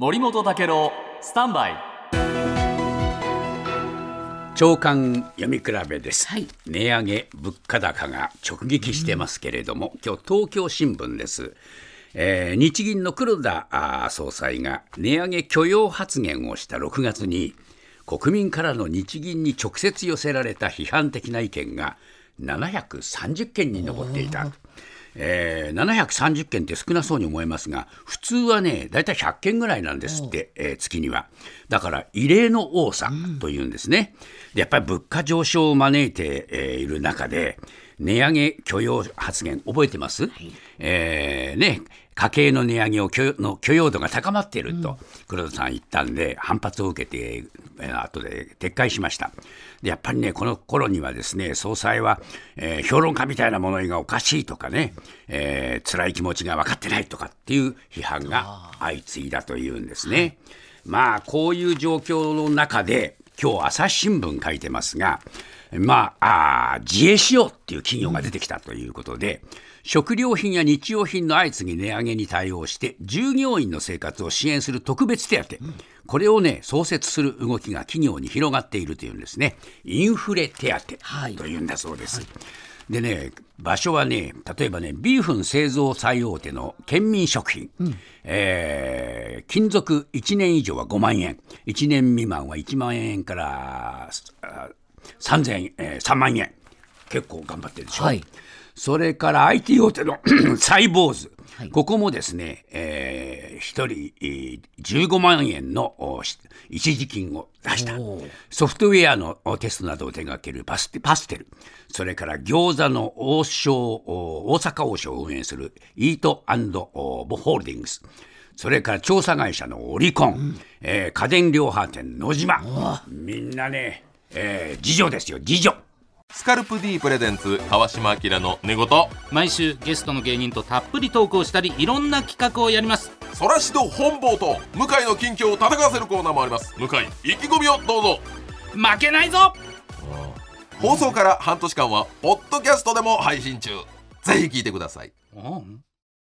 森本武郎スタンバイ。長官読み比べです、はい。値上げ物価高が直撃してますけれども、今日東京新聞です、えー日銀の黒田総裁が値上げ許容発言をした6月に国民からの日銀に直接寄せられた批判的な意見が730件に上っていた。えー730件って少なそうに思えますが普通はねだいたい100件ぐらいなんですって、えー月には。だから異例の多さというんですね、でやっぱり物価上昇を招いて、えーいる中で値上げ許容発言覚えてます、えーね家計の値上げを許の許容度が高まっていると黒田さん言ったんで反発を受けて、えー後で撤回しました。でやっぱりねこの頃にはですね総裁は、えー評論家みたいな物言いがおかしいとかね、えー辛い気持ちが分かってないとかっていう批判が相次いだというんですね。まあこういう状況の中で今日朝日新聞書いてますがまああー自衛しようっていう企業が出てきたということで、食料品や日用品の相次ぎ値上げに対応して従業員の生活を支援する特別手当、これをね創設する動きが企業に広がっているというんですね。インフレ手はい。当というんだそうです。でね場所はね例えばねビーフン製造最大手の県民食品、えー勤続1年以上は5万円。1年未満は1万円からあ3000円、えー3万円。結構頑張ってるでしょ、はい。それから IT 大手の サイボーズ、はい。ここもですね、えー、1人えー15万円の一時金を出した。ソフトウェアのおテストなどを手掛けるパステパステル。それから餃子の王将お大阪王将を運営するイートおホールディングス。それから調査会社のオリコン、えー家電量販店野島。みんなね、えー、次女ですよ次女スカルプ D プレゼンツ川島明の寝言。毎週ゲストの芸人とたっぷりトークをしたりいろんな企画をやりますそらしど本坊と向井の近況を戦わせるコーナーもあります。向井意気込みをどうぞ。負けないぞ。放送から半年間はポッドキャストでも配信中。ぜひ聞いてください。うん